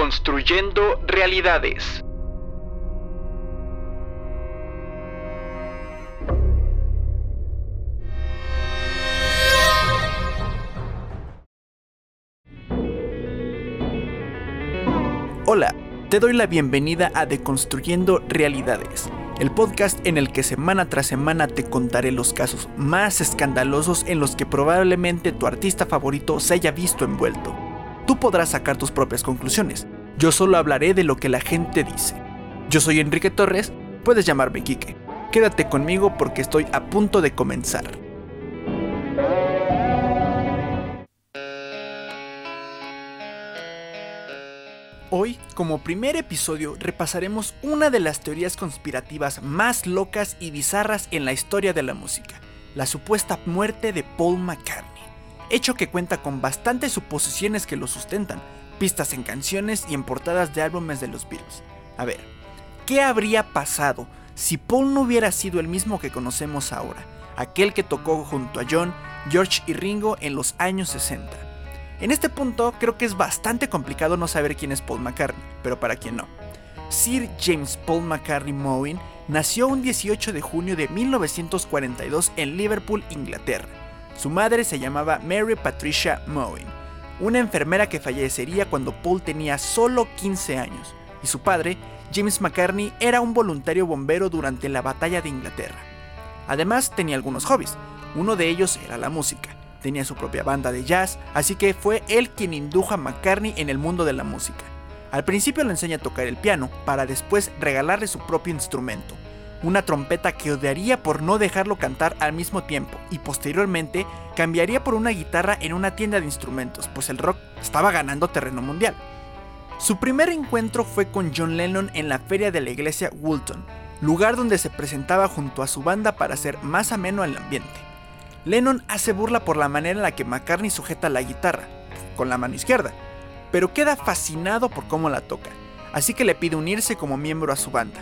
Construyendo realidades. Hola, te doy la bienvenida a Deconstruyendo Realidades, el podcast en el que semana tras semana te contaré los casos más escandalosos en los que probablemente tu artista favorito se haya visto envuelto. Tú podrás sacar tus propias conclusiones, yo solo hablaré de lo que la gente dice. Yo soy Enrique Torres, puedes llamarme Quique. Quédate conmigo porque estoy a punto de comenzar. Hoy, como primer episodio, repasaremos una de las teorías conspirativas más locas y bizarras en la historia de la música, la supuesta muerte de Paul McCartney, hecho que cuenta con bastantes suposiciones que lo sustentan, pistas en canciones y en portadas de álbumes de los Beatles. A ver, ¿qué habría pasado si Paul no hubiera sido el mismo que conocemos ahora, aquel que tocó junto a John, George y Ringo en los años 60? En este punto creo que es bastante complicado no saber quién es Paul McCartney, pero para quien no. Sir James Paul McCartney Mowin nació un 18 de junio de 1942 en Liverpool, Inglaterra. Su madre se llamaba Mary Patricia Mowin, una enfermera que fallecería cuando Paul tenía solo 15 años, y su padre, James McCartney, era un voluntario bombero durante la batalla de Inglaterra. Además tenía algunos hobbies, uno de ellos era la música tenía su propia banda de jazz, así que fue él quien indujo a McCartney en el mundo de la música. Al principio le enseña a tocar el piano, para después regalarle su propio instrumento, una trompeta que odiaría por no dejarlo cantar al mismo tiempo, y posteriormente cambiaría por una guitarra en una tienda de instrumentos, pues el rock estaba ganando terreno mundial. Su primer encuentro fue con John Lennon en la feria de la iglesia Woolton, lugar donde se presentaba junto a su banda para hacer más ameno el ambiente. Lennon hace burla por la manera en la que McCartney sujeta la guitarra, con la mano izquierda, pero queda fascinado por cómo la toca, así que le pide unirse como miembro a su banda.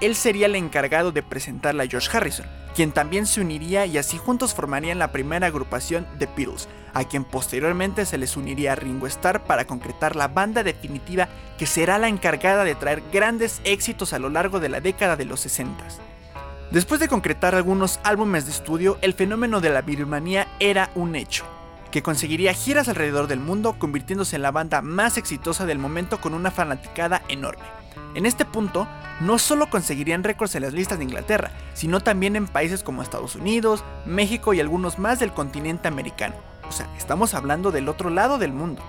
Él sería el encargado de presentarla a George Harrison, quien también se uniría y así juntos formarían la primera agrupación The Beatles, a quien posteriormente se les uniría Ringo Starr para concretar la banda definitiva que será la encargada de traer grandes éxitos a lo largo de la década de los 60. Después de concretar algunos álbumes de estudio, el fenómeno de la birmanía era un hecho, que conseguiría giras alrededor del mundo, convirtiéndose en la banda más exitosa del momento con una fanaticada enorme. En este punto, no solo conseguirían récords en las listas de Inglaterra, sino también en países como Estados Unidos, México y algunos más del continente americano. O sea, estamos hablando del otro lado del mundo.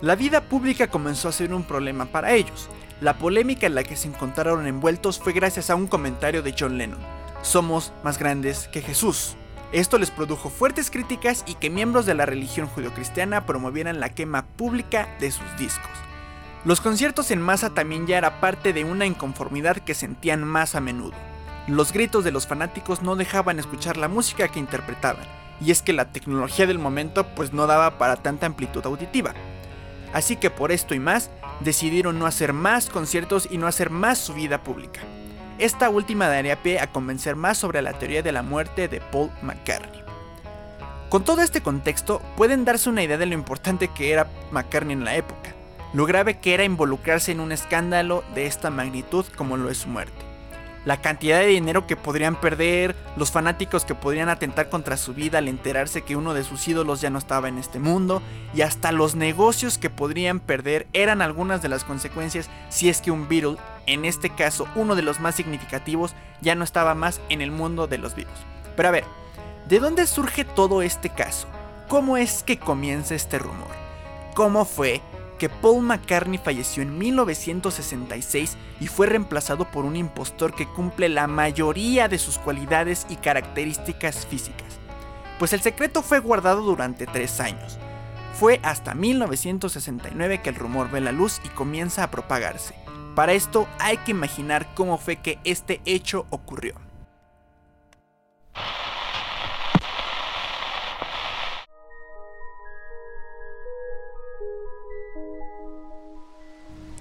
La vida pública comenzó a ser un problema para ellos. La polémica en la que se encontraron envueltos fue gracias a un comentario de John Lennon, somos más grandes que Jesús. Esto les produjo fuertes críticas y que miembros de la religión judio-cristiana promovieran la quema pública de sus discos. Los conciertos en masa también ya era parte de una inconformidad que sentían más a menudo. Los gritos de los fanáticos no dejaban escuchar la música que interpretaban, y es que la tecnología del momento pues no daba para tanta amplitud auditiva. Así que por esto y más, decidieron no hacer más conciertos y no hacer más su vida pública. Esta última daría pie a convencer más sobre la teoría de la muerte de Paul McCartney. Con todo este contexto, pueden darse una idea de lo importante que era McCartney en la época, lo grave que era involucrarse en un escándalo de esta magnitud como lo es su muerte la cantidad de dinero que podrían perder, los fanáticos que podrían atentar contra su vida al enterarse que uno de sus ídolos ya no estaba en este mundo, y hasta los negocios que podrían perder eran algunas de las consecuencias si es que un Beatle, en este caso uno de los más significativos, ya no estaba más en el mundo de los vivos. Pero a ver, ¿de dónde surge todo este caso? ¿Cómo es que comienza este rumor? ¿Cómo fue que Paul McCartney falleció en 1966 y fue reemplazado por un impostor que cumple la mayoría de sus cualidades y características físicas. Pues el secreto fue guardado durante tres años. Fue hasta 1969 que el rumor ve la luz y comienza a propagarse. Para esto hay que imaginar cómo fue que este hecho ocurrió.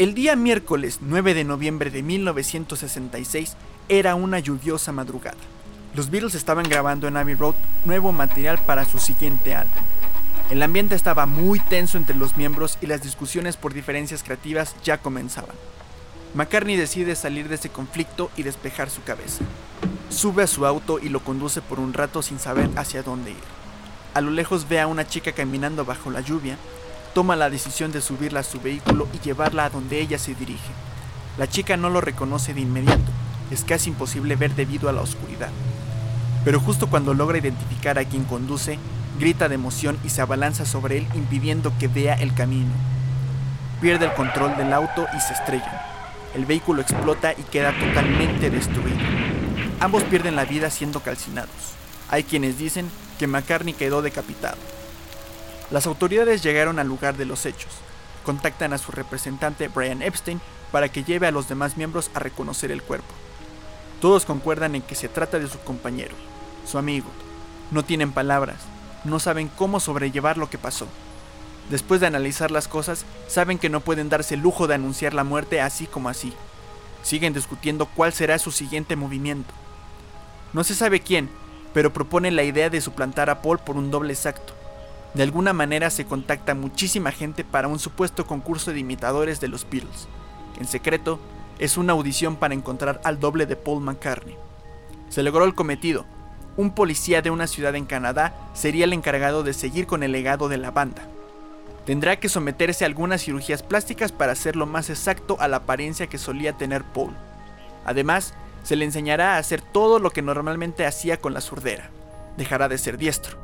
El día miércoles 9 de noviembre de 1966 era una lluviosa madrugada. Los Beatles estaban grabando en Abbey Road nuevo material para su siguiente álbum. El ambiente estaba muy tenso entre los miembros y las discusiones por diferencias creativas ya comenzaban. McCartney decide salir de ese conflicto y despejar su cabeza. Sube a su auto y lo conduce por un rato sin saber hacia dónde ir. A lo lejos ve a una chica caminando bajo la lluvia, toma la decisión de subirla a su vehículo y llevarla a donde ella se dirige. La chica no lo reconoce de inmediato, es casi imposible ver debido a la oscuridad. Pero justo cuando logra identificar a quien conduce, grita de emoción y se abalanza sobre él impidiendo que vea el camino. Pierde el control del auto y se estrella. El vehículo explota y queda totalmente destruido. Ambos pierden la vida siendo calcinados. Hay quienes dicen que McCartney quedó decapitado. Las autoridades llegaron al lugar de los hechos. Contactan a su representante Brian Epstein para que lleve a los demás miembros a reconocer el cuerpo. Todos concuerdan en que se trata de su compañero, su amigo. No tienen palabras, no saben cómo sobrellevar lo que pasó. Después de analizar las cosas, saben que no pueden darse el lujo de anunciar la muerte así como así. Siguen discutiendo cuál será su siguiente movimiento. No se sabe quién, pero proponen la idea de suplantar a Paul por un doble exacto. De alguna manera se contacta muchísima gente para un supuesto concurso de imitadores de los Beatles. En secreto, es una audición para encontrar al doble de Paul McCartney. Se logró el cometido. Un policía de una ciudad en Canadá sería el encargado de seguir con el legado de la banda. Tendrá que someterse a algunas cirugías plásticas para hacerlo más exacto a la apariencia que solía tener Paul. Además, se le enseñará a hacer todo lo que normalmente hacía con la surdera. Dejará de ser diestro.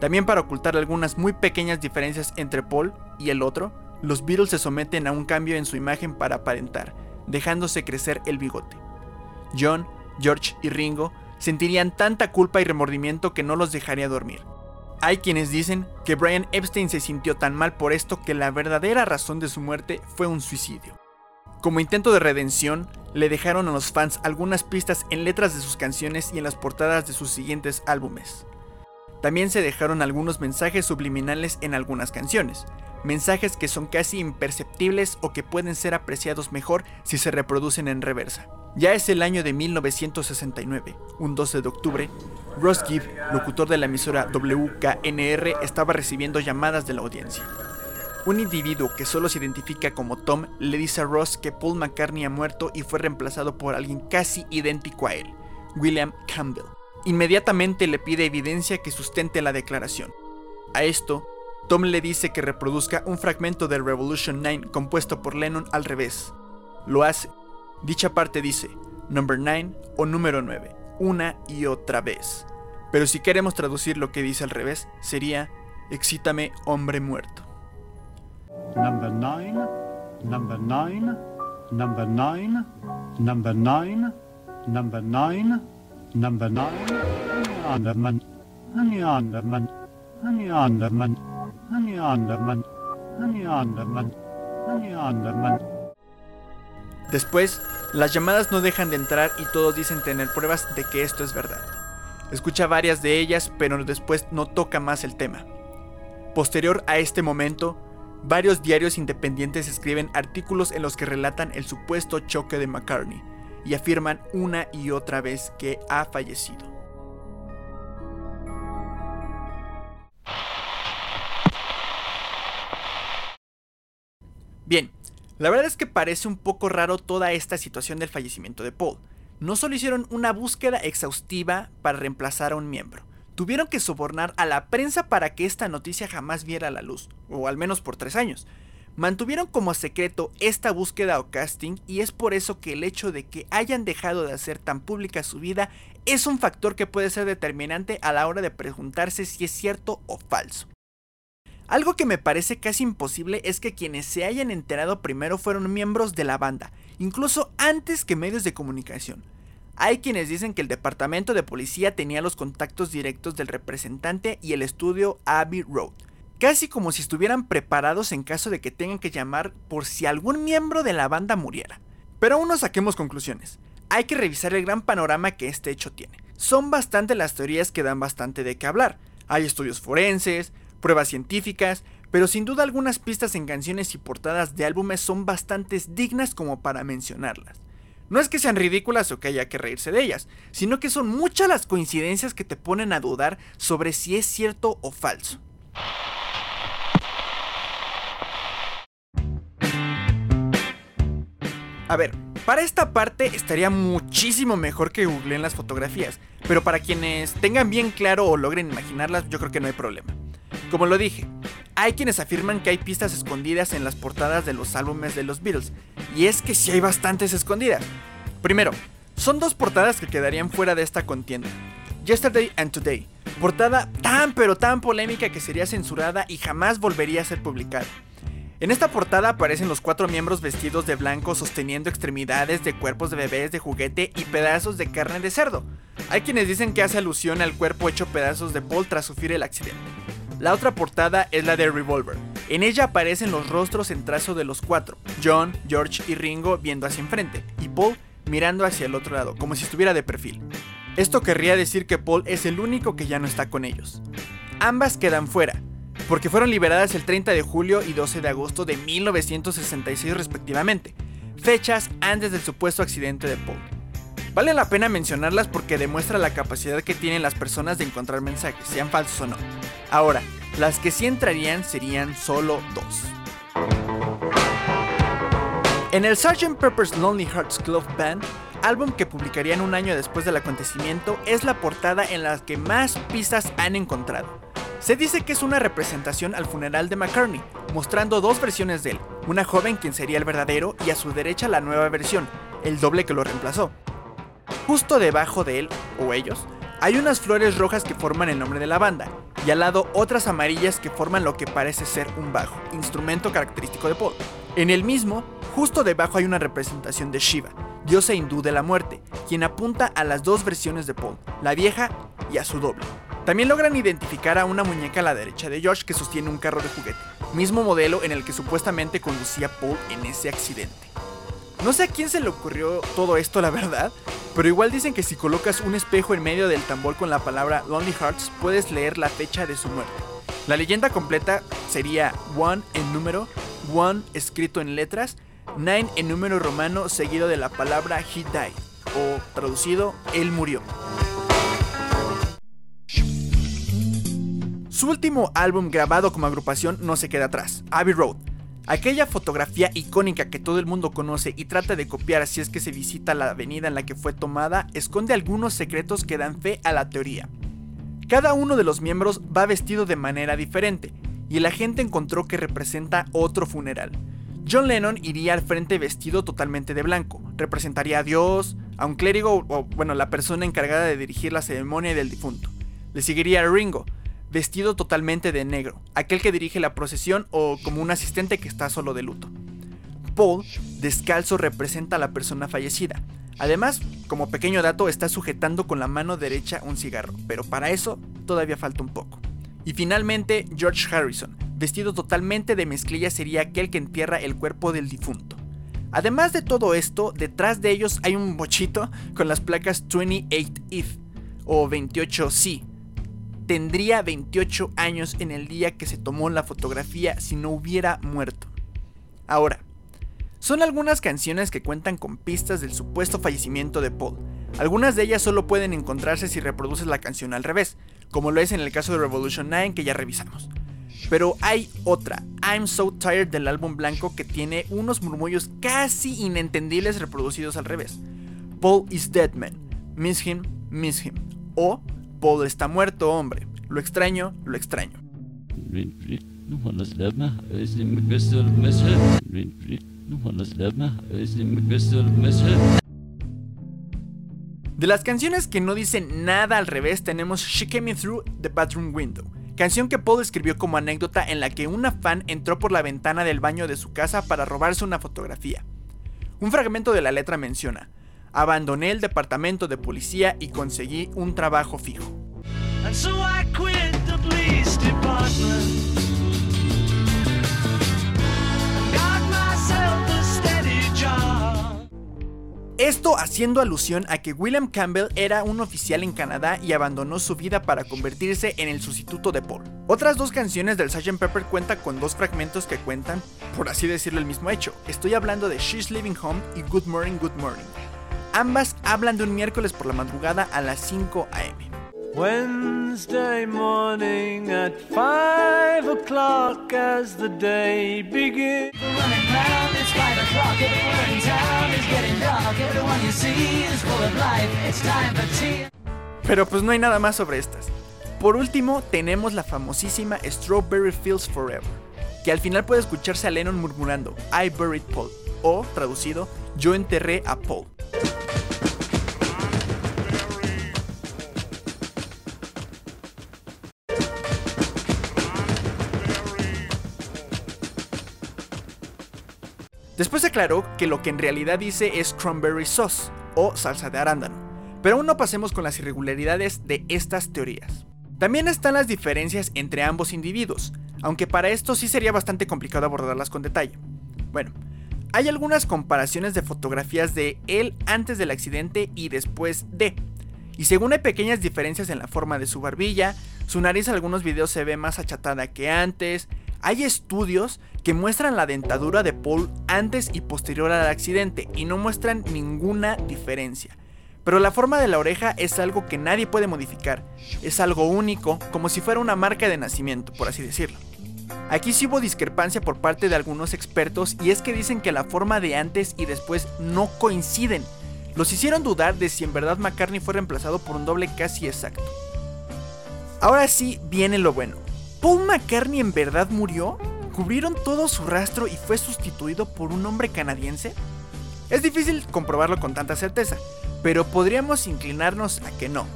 También para ocultar algunas muy pequeñas diferencias entre Paul y el otro, los Beatles se someten a un cambio en su imagen para aparentar, dejándose crecer el bigote. John, George y Ringo sentirían tanta culpa y remordimiento que no los dejaría dormir. Hay quienes dicen que Brian Epstein se sintió tan mal por esto que la verdadera razón de su muerte fue un suicidio. Como intento de redención, le dejaron a los fans algunas pistas en letras de sus canciones y en las portadas de sus siguientes álbumes. También se dejaron algunos mensajes subliminales en algunas canciones, mensajes que son casi imperceptibles o que pueden ser apreciados mejor si se reproducen en reversa. Ya es el año de 1969, un 12 de octubre, Ross Gibb, locutor de la emisora WKNR, estaba recibiendo llamadas de la audiencia. Un individuo que solo se identifica como Tom le dice a Ross que Paul McCartney ha muerto y fue reemplazado por alguien casi idéntico a él, William Campbell. Inmediatamente le pide evidencia que sustente la declaración. A esto, Tom le dice que reproduzca un fragmento de Revolution 9 compuesto por Lennon al revés. Lo hace. Dicha parte dice, number 9 o número 9, una y otra vez. Pero si queremos traducir lo que dice al revés, sería, excítame hombre muerto. Number 9, number 9, number 9, number 9, number 9, number 9, Underman, Honey Underman, Honey Underman, Honey Underman, Honey Underman, Honey Underman. Después, las llamadas no dejan de entrar y todos dicen tener pruebas de que esto es verdad. Escucha varias de ellas, pero después no toca más el tema. Posterior a este momento, Varios diarios independientes escriben artículos en los que relatan el supuesto choque de McCartney y afirman una y otra vez que ha fallecido. Bien, la verdad es que parece un poco raro toda esta situación del fallecimiento de Paul. No solo hicieron una búsqueda exhaustiva para reemplazar a un miembro, tuvieron que sobornar a la prensa para que esta noticia jamás viera la luz, o al menos por tres años. Mantuvieron como secreto esta búsqueda o casting y es por eso que el hecho de que hayan dejado de hacer tan pública su vida es un factor que puede ser determinante a la hora de preguntarse si es cierto o falso. Algo que me parece casi imposible es que quienes se hayan enterado primero fueron miembros de la banda, incluso antes que medios de comunicación. Hay quienes dicen que el departamento de policía tenía los contactos directos del representante y el estudio Abbey Road, casi como si estuvieran preparados en caso de que tengan que llamar por si algún miembro de la banda muriera. Pero aún no saquemos conclusiones. Hay que revisar el gran panorama que este hecho tiene. Son bastante las teorías que dan bastante de qué hablar. Hay estudios forenses, pruebas científicas, pero sin duda algunas pistas en canciones y portadas de álbumes son bastante dignas como para mencionarlas. No es que sean ridículas o que haya que reírse de ellas, sino que son muchas las coincidencias que te ponen a dudar sobre si es cierto o falso. A ver, para esta parte estaría muchísimo mejor que googleen las fotografías, pero para quienes tengan bien claro o logren imaginarlas, yo creo que no hay problema. Como lo dije, hay quienes afirman que hay pistas escondidas en las portadas de los álbumes de los Beatles, y es que sí hay bastantes escondidas. Primero, son dos portadas que quedarían fuera de esta contienda. Yesterday and Today, portada tan pero tan polémica que sería censurada y jamás volvería a ser publicada. En esta portada aparecen los cuatro miembros vestidos de blanco sosteniendo extremidades de cuerpos de bebés de juguete y pedazos de carne de cerdo. Hay quienes dicen que hace alusión al cuerpo hecho pedazos de Paul tras sufrir el accidente. La otra portada es la de Revolver. En ella aparecen los rostros en trazo de los cuatro, John, George y Ringo viendo hacia enfrente, y Paul mirando hacia el otro lado, como si estuviera de perfil. Esto querría decir que Paul es el único que ya no está con ellos. Ambas quedan fuera, porque fueron liberadas el 30 de julio y 12 de agosto de 1966 respectivamente, fechas antes del supuesto accidente de Paul. Vale la pena mencionarlas porque demuestra la capacidad que tienen las personas de encontrar mensajes, sean falsos o no. Ahora, las que sí entrarían serían solo dos. En el Sgt. Pepper's Lonely Hearts Club Band, álbum que publicarían un año después del acontecimiento, es la portada en la que más pistas han encontrado. Se dice que es una representación al funeral de McCartney, mostrando dos versiones de él, una joven quien sería el verdadero y a su derecha la nueva versión, el doble que lo reemplazó. Justo debajo de él, o ellos, hay unas flores rojas que forman el nombre de la banda, y al lado otras amarillas que forman lo que parece ser un bajo, instrumento característico de Paul. En el mismo, justo debajo hay una representación de Shiva, diosa hindú de la muerte, quien apunta a las dos versiones de Paul, la vieja y a su doble. También logran identificar a una muñeca a la derecha de George que sostiene un carro de juguete, mismo modelo en el que supuestamente conducía Paul en ese accidente. No sé a quién se le ocurrió todo esto, la verdad, pero igual dicen que si colocas un espejo en medio del tambor con la palabra Lonely Hearts, puedes leer la fecha de su muerte. La leyenda completa sería One en número, One escrito en letras, Nine en número romano seguido de la palabra He died, o traducido, Él murió. Su último álbum grabado como agrupación no se queda atrás, Abbey Road. Aquella fotografía icónica que todo el mundo conoce y trata de copiar si es que se visita la avenida en la que fue tomada, esconde algunos secretos que dan fe a la teoría. Cada uno de los miembros va vestido de manera diferente, y la gente encontró que representa otro funeral. John Lennon iría al frente vestido totalmente de blanco, representaría a Dios, a un clérigo o, bueno, la persona encargada de dirigir la ceremonia del difunto. Le seguiría Ringo, vestido totalmente de negro, aquel que dirige la procesión o como un asistente que está solo de luto. Paul, descalzo, representa a la persona fallecida. Además, como pequeño dato, está sujetando con la mano derecha un cigarro, pero para eso todavía falta un poco. Y finalmente, George Harrison, vestido totalmente de mezclilla, sería aquel que entierra el cuerpo del difunto. Además de todo esto, detrás de ellos hay un bochito con las placas 28 if o 28C, tendría 28 años en el día que se tomó la fotografía si no hubiera muerto. Ahora, son algunas canciones que cuentan con pistas del supuesto fallecimiento de Paul. Algunas de ellas solo pueden encontrarse si reproduces la canción al revés, como lo es en el caso de Revolution 9 que ya revisamos. Pero hay otra, I'm So Tired del álbum blanco que tiene unos murmullos casi inentendibles reproducidos al revés. Paul is dead man, miss him, miss him. O Paul está muerto, hombre. Lo extraño, lo extraño. De las canciones que no dicen nada al revés tenemos She Came In Through the Bathroom Window, canción que Paul escribió como anécdota en la que una fan entró por la ventana del baño de su casa para robarse una fotografía. Un fragmento de la letra menciona, abandoné el departamento de policía y conseguí un trabajo fijo. Esto haciendo alusión a que William Campbell era un oficial en Canadá y abandonó su vida para convertirse en el sustituto de Paul. Otras dos canciones del Sgt. Pepper cuentan con dos fragmentos que cuentan, por así decirlo, el mismo hecho. Estoy hablando de She's Living Home y Good Morning, Good Morning. Ambas hablan de un miércoles por la madrugada a las 5 am. Wednesday morning at 5 o'clock as the day begins. Running round, it's five o'clock. Everyone in town is getting dark. Everyone you see is full of life. It's time for tea. Pero pues no hay nada más sobre estas. Por último, tenemos la famosísima Strawberry Fields Forever, que al final puede escucharse a Lennon murmurando I buried Paul, o traducido, yo enterré a Paul. Después aclaró que lo que en realidad dice es cranberry sauce o salsa de arándano. Pero aún no pasemos con las irregularidades de estas teorías. También están las diferencias entre ambos individuos, aunque para esto sí sería bastante complicado abordarlas con detalle. Bueno, hay algunas comparaciones de fotografías de él antes del accidente y después de. Y según hay pequeñas diferencias en la forma de su barbilla, su nariz en algunos videos se ve más achatada que antes, hay estudios que muestran la dentadura de Paul antes y posterior al accidente y no muestran ninguna diferencia. Pero la forma de la oreja es algo que nadie puede modificar, es algo único, como si fuera una marca de nacimiento, por así decirlo. Aquí sí hubo discrepancia por parte de algunos expertos y es que dicen que la forma de antes y después no coinciden. Los hicieron dudar de si en verdad McCartney fue reemplazado por un doble casi exacto. Ahora sí viene lo bueno. ¿Paul McCartney en verdad murió? ¿Cubrieron todo su rastro y fue sustituido por un hombre canadiense? Es difícil comprobarlo con tanta certeza, pero podríamos inclinarnos a que no.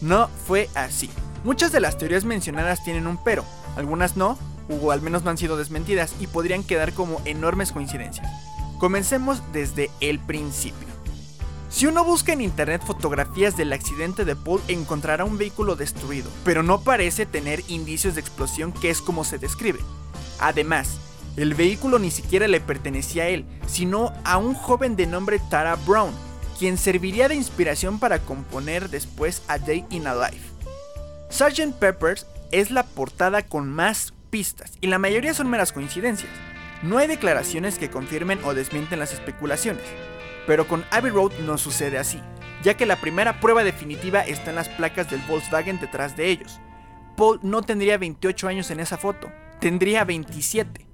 No fue así. Muchas de las teorías mencionadas tienen un pero, algunas no, o al menos no han sido desmentidas y podrían quedar como enormes coincidencias. Comencemos desde el principio. Si uno busca en internet fotografías del accidente de Paul encontrará un vehículo destruido, pero no parece tener indicios de explosión que es como se describe. Además, el vehículo ni siquiera le pertenecía a él, sino a un joven de nombre Tara Brown, quien serviría de inspiración para componer después a Day in a Life. Sgt. Peppers es la portada con más pistas, y la mayoría son meras coincidencias. No hay declaraciones que confirmen o desmienten las especulaciones. Pero con Abbey Road no sucede así, ya que la primera prueba definitiva está en las placas del Volkswagen detrás de ellos. Paul no tendría 28 años en esa foto, tendría 27.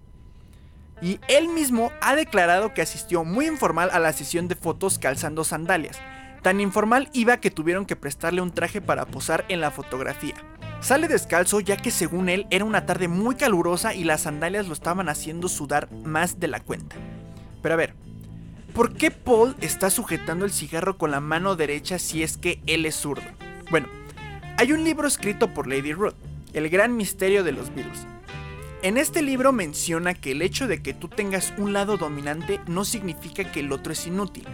Y él mismo ha declarado que asistió muy informal a la sesión de fotos calzando sandalias. Tan informal iba que tuvieron que prestarle un traje para posar en la fotografía. Sale descalzo ya que según él era una tarde muy calurosa y las sandalias lo estaban haciendo sudar más de la cuenta. Pero a ver, ¿Por qué Paul está sujetando el cigarro con la mano derecha si es que él es zurdo? Bueno, hay un libro escrito por Lady Ruth, El gran misterio de los Beatles. En este libro menciona que el hecho de que tú tengas un lado dominante no significa que el otro es inútil.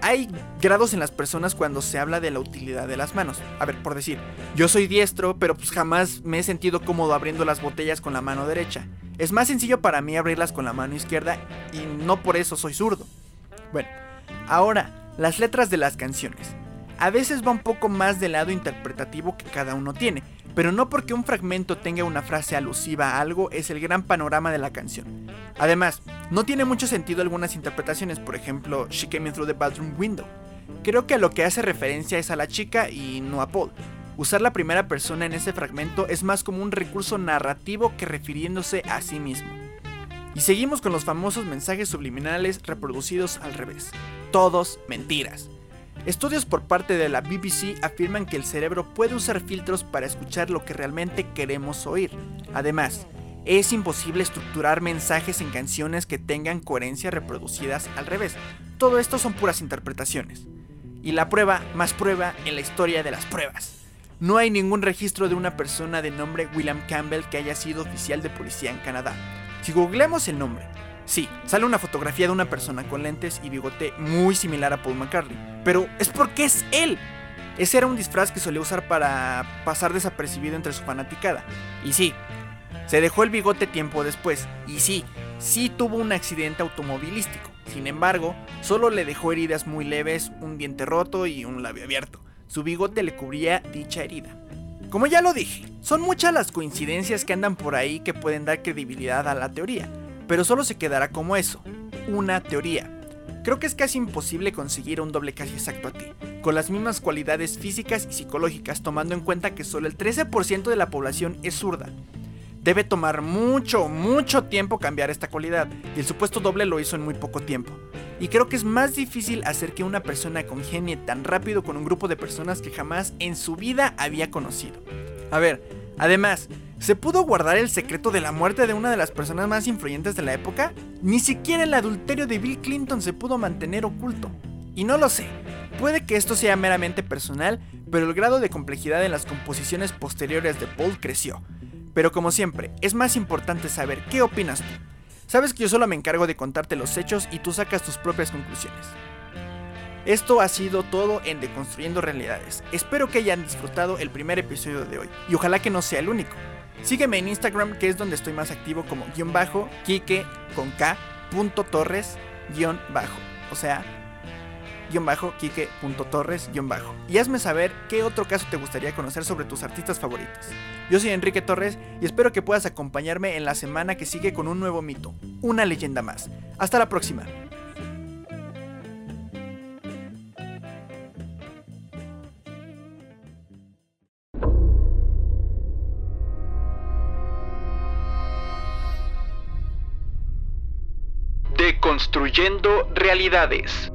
Hay grados en las personas cuando se habla de la utilidad de las manos. A ver, por decir, yo soy diestro, pero pues jamás me he sentido cómodo abriendo las botellas con la mano derecha. Es más sencillo para mí abrirlas con la mano izquierda y no por eso soy zurdo. Bueno, ahora, las letras de las canciones. A veces va un poco más del lado interpretativo que cada uno tiene, pero no porque un fragmento tenga una frase alusiva a algo es el gran panorama de la canción. Además, no tiene mucho sentido algunas interpretaciones, por ejemplo, She Came In Through the Bathroom Window. Creo que a lo que hace referencia es a la chica y no a Paul. Usar la primera persona en ese fragmento es más como un recurso narrativo que refiriéndose a sí mismo. Y seguimos con los famosos mensajes subliminales reproducidos al revés. Todos mentiras. Estudios por parte de la BBC afirman que el cerebro puede usar filtros para escuchar lo que realmente queremos oír. Además, es imposible estructurar mensajes en canciones que tengan coherencia reproducidas al revés. Todo esto son puras interpretaciones. Y la prueba más prueba en la historia de las pruebas. No hay ningún registro de una persona de nombre William Campbell que haya sido oficial de policía en Canadá. Si googleamos el nombre, sí, sale una fotografía de una persona con lentes y bigote muy similar a Paul McCartney. Pero es porque es él. Ese era un disfraz que solía usar para pasar desapercibido entre su fanaticada. Y sí, se dejó el bigote tiempo después. Y sí, sí tuvo un accidente automovilístico. Sin embargo, solo le dejó heridas muy leves, un diente roto y un labio abierto. Su bigote le cubría dicha herida. Como ya lo dije, son muchas las coincidencias que andan por ahí que pueden dar credibilidad a la teoría, pero solo se quedará como eso, una teoría. Creo que es casi imposible conseguir un doble casi exacto a ti, con las mismas cualidades físicas y psicológicas tomando en cuenta que solo el 13% de la población es zurda. Debe tomar mucho, mucho tiempo cambiar esta cualidad, y el supuesto doble lo hizo en muy poco tiempo. Y creo que es más difícil hacer que una persona congenie tan rápido con un grupo de personas que jamás en su vida había conocido. A ver, además, ¿se pudo guardar el secreto de la muerte de una de las personas más influyentes de la época? Ni siquiera el adulterio de Bill Clinton se pudo mantener oculto. Y no lo sé, puede que esto sea meramente personal, pero el grado de complejidad en las composiciones posteriores de Paul creció. Pero como siempre, es más importante saber qué opinas tú. Sabes que yo solo me encargo de contarte los hechos y tú sacas tus propias conclusiones. Esto ha sido todo en Deconstruyendo Realidades. Espero que hayan disfrutado el primer episodio de hoy y ojalá que no sea el único. Sígueme en Instagram que es donde estoy más activo como guion bajo, Kike con K, punto Torres, guion bajo. O sea, guion bajo, Kike.torres, guion bajo. Y hazme saber qué otro caso te gustaría conocer sobre tus artistas favoritos. Yo soy Enrique Torres y espero que puedas acompañarme en la semana que sigue con un nuevo mito, una leyenda más. Hasta la próxima. Deconstruyendo realidades.